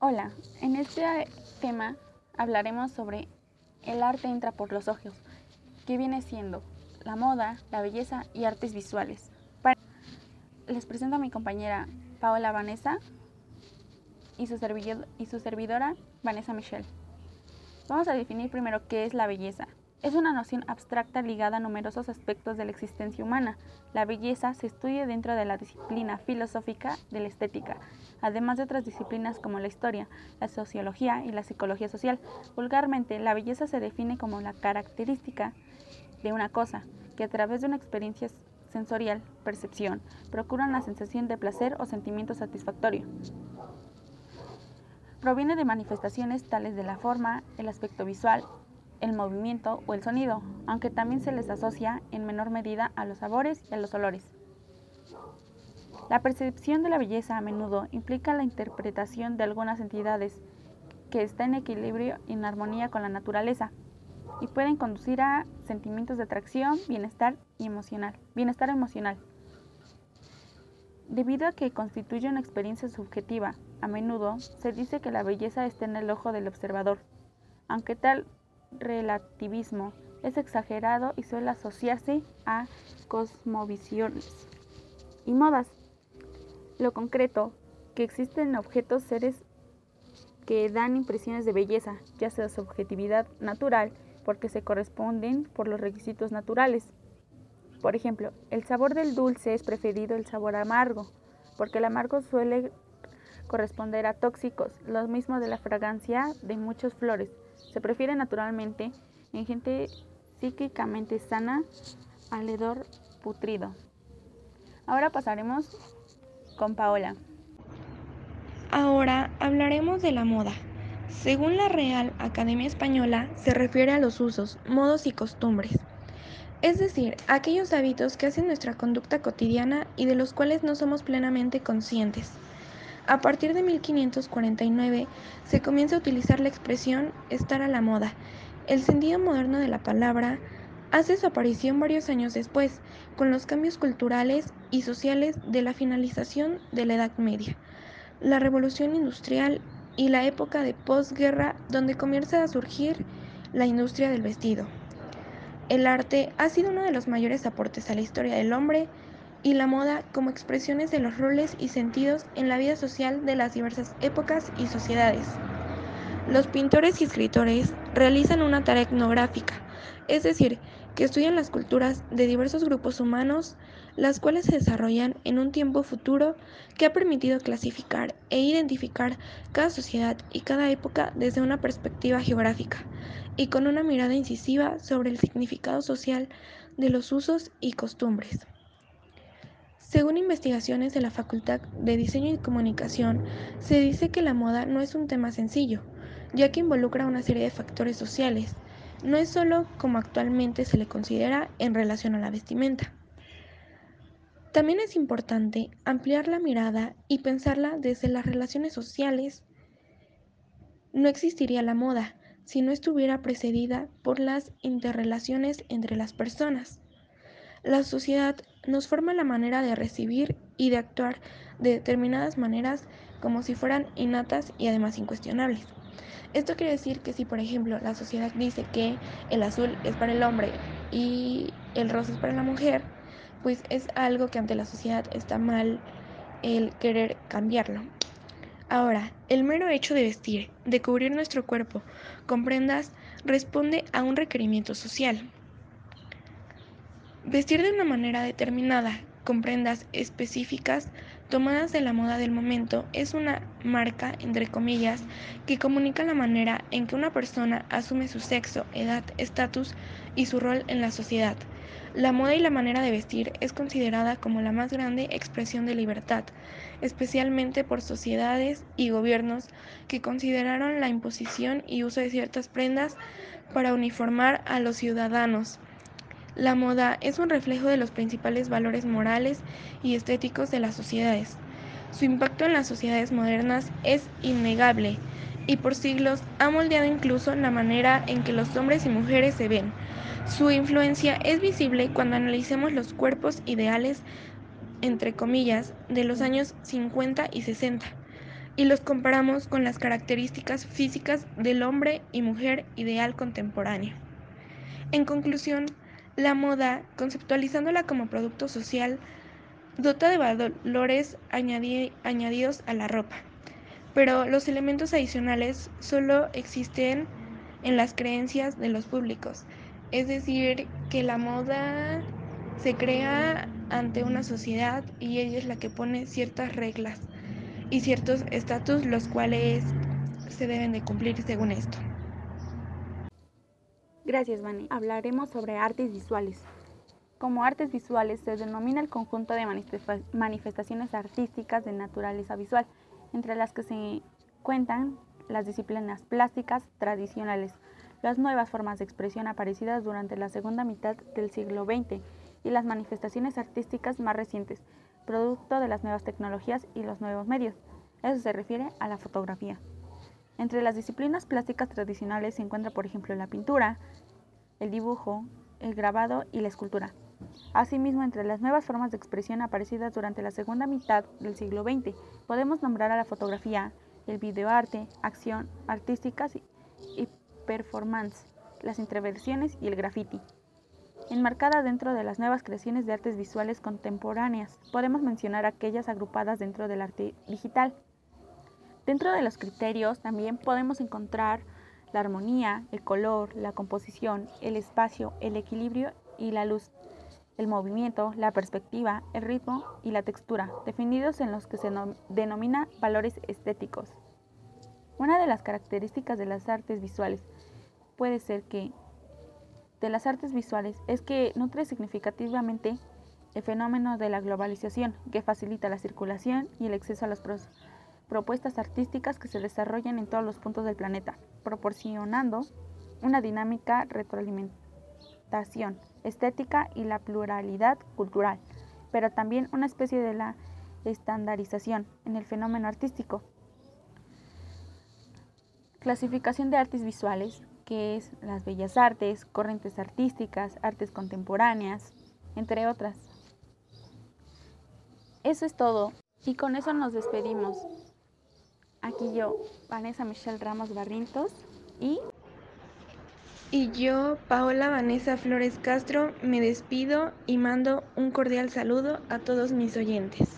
Hola, en este tema hablaremos sobre el arte entra por los ojos, que viene siendo la moda, la belleza y artes visuales. Les presento a mi compañera Paola Vanessa y su, y su servidora Vanessa Michelle. Vamos a definir primero qué es la belleza. Es una noción abstracta ligada a numerosos aspectos de la existencia humana. La belleza se estudia dentro de la disciplina filosófica de la estética, además de otras disciplinas como la historia, la sociología y la psicología social. Vulgarmente, la belleza se define como la característica de una cosa que a través de una experiencia sensorial, percepción, procura una sensación de placer o sentimiento satisfactorio. Proviene de manifestaciones tales de la forma, el aspecto visual, el movimiento o el sonido, aunque también se les asocia en menor medida a los sabores y a los olores. La percepción de la belleza a menudo implica la interpretación de algunas entidades que están en equilibrio y en armonía con la naturaleza y pueden conducir a sentimientos de atracción, bienestar y emocional, bienestar emocional. Debido a que constituye una experiencia subjetiva, a menudo se dice que la belleza está en el ojo del observador, aunque tal relativismo es exagerado y suele asociarse a cosmovisiones y modas. Lo concreto, que existen objetos, seres que dan impresiones de belleza, ya sea su objetividad natural, porque se corresponden por los requisitos naturales. Por ejemplo, el sabor del dulce es preferido el sabor amargo, porque el amargo suele corresponder a tóxicos, lo mismo de la fragancia de muchas flores. Se prefiere naturalmente en gente psíquicamente sana al hedor putrido. Ahora pasaremos con Paola. Ahora hablaremos de la moda. Según la Real Academia Española, se refiere a los usos, modos y costumbres. Es decir, aquellos hábitos que hacen nuestra conducta cotidiana y de los cuales no somos plenamente conscientes. A partir de 1549 se comienza a utilizar la expresión estar a la moda. El sentido moderno de la palabra hace su aparición varios años después, con los cambios culturales y sociales de la finalización de la Edad Media, la Revolución Industrial y la época de posguerra donde comienza a surgir la industria del vestido. El arte ha sido uno de los mayores aportes a la historia del hombre y la moda como expresiones de los roles y sentidos en la vida social de las diversas épocas y sociedades. Los pintores y escritores realizan una tarea etnográfica, es decir, que estudian las culturas de diversos grupos humanos, las cuales se desarrollan en un tiempo futuro que ha permitido clasificar e identificar cada sociedad y cada época desde una perspectiva geográfica y con una mirada incisiva sobre el significado social de los usos y costumbres. Según investigaciones de la Facultad de Diseño y Comunicación, se dice que la moda no es un tema sencillo, ya que involucra una serie de factores sociales. No es solo como actualmente se le considera en relación a la vestimenta. También es importante ampliar la mirada y pensarla desde las relaciones sociales. No existiría la moda si no estuviera precedida por las interrelaciones entre las personas. La sociedad nos forma la manera de recibir y de actuar de determinadas maneras como si fueran innatas y además incuestionables. Esto quiere decir que si por ejemplo la sociedad dice que el azul es para el hombre y el rosa es para la mujer, pues es algo que ante la sociedad está mal el querer cambiarlo. Ahora, el mero hecho de vestir, de cubrir nuestro cuerpo con prendas, responde a un requerimiento social. Vestir de una manera determinada, con prendas específicas tomadas de la moda del momento, es una marca, entre comillas, que comunica la manera en que una persona asume su sexo, edad, estatus y su rol en la sociedad. La moda y la manera de vestir es considerada como la más grande expresión de libertad, especialmente por sociedades y gobiernos que consideraron la imposición y uso de ciertas prendas para uniformar a los ciudadanos. La moda es un reflejo de los principales valores morales y estéticos de las sociedades. Su impacto en las sociedades modernas es innegable y por siglos ha moldeado incluso la manera en que los hombres y mujeres se ven. Su influencia es visible cuando analicemos los cuerpos ideales, entre comillas, de los años 50 y 60. y los comparamos con las características físicas del hombre y mujer ideal contemporáneo. En conclusión, la moda, conceptualizándola como producto social, dota de valores añadidos a la ropa, pero los elementos adicionales solo existen en las creencias de los públicos, es decir, que la moda se crea ante una sociedad y ella es la que pone ciertas reglas y ciertos estatus los cuales se deben de cumplir según esto. Gracias, Vani. Hablaremos sobre artes visuales. Como artes visuales se denomina el conjunto de manifestaciones artísticas de naturaleza visual, entre las que se cuentan las disciplinas plásticas tradicionales, las nuevas formas de expresión aparecidas durante la segunda mitad del siglo XX y las manifestaciones artísticas más recientes, producto de las nuevas tecnologías y los nuevos medios. Eso se refiere a la fotografía. Entre las disciplinas plásticas tradicionales se encuentra, por ejemplo, la pintura, el dibujo, el grabado y la escultura. Asimismo, entre las nuevas formas de expresión aparecidas durante la segunda mitad del siglo XX, podemos nombrar a la fotografía, el videoarte, acción artísticas y performance, las intervenciones y el graffiti. Enmarcada dentro de las nuevas creaciones de artes visuales contemporáneas, podemos mencionar aquellas agrupadas dentro del arte digital. Dentro de los criterios también podemos encontrar la armonía, el color, la composición, el espacio, el equilibrio y la luz, el movimiento, la perspectiva, el ritmo y la textura, definidos en los que se denomina valores estéticos. Una de las características de las artes visuales puede ser que de las artes visuales es que nutre significativamente el fenómeno de la globalización, que facilita la circulación y el acceso a las propuestas artísticas que se desarrollan en todos los puntos del planeta, proporcionando una dinámica retroalimentación estética y la pluralidad cultural, pero también una especie de la estandarización en el fenómeno artístico. Clasificación de artes visuales que es las bellas artes, corrientes artísticas, artes contemporáneas, entre otras. Eso es todo y con eso nos despedimos. Aquí yo, Vanessa Michelle Ramos Barrintos y... Y yo, Paola Vanessa Flores Castro, me despido y mando un cordial saludo a todos mis oyentes.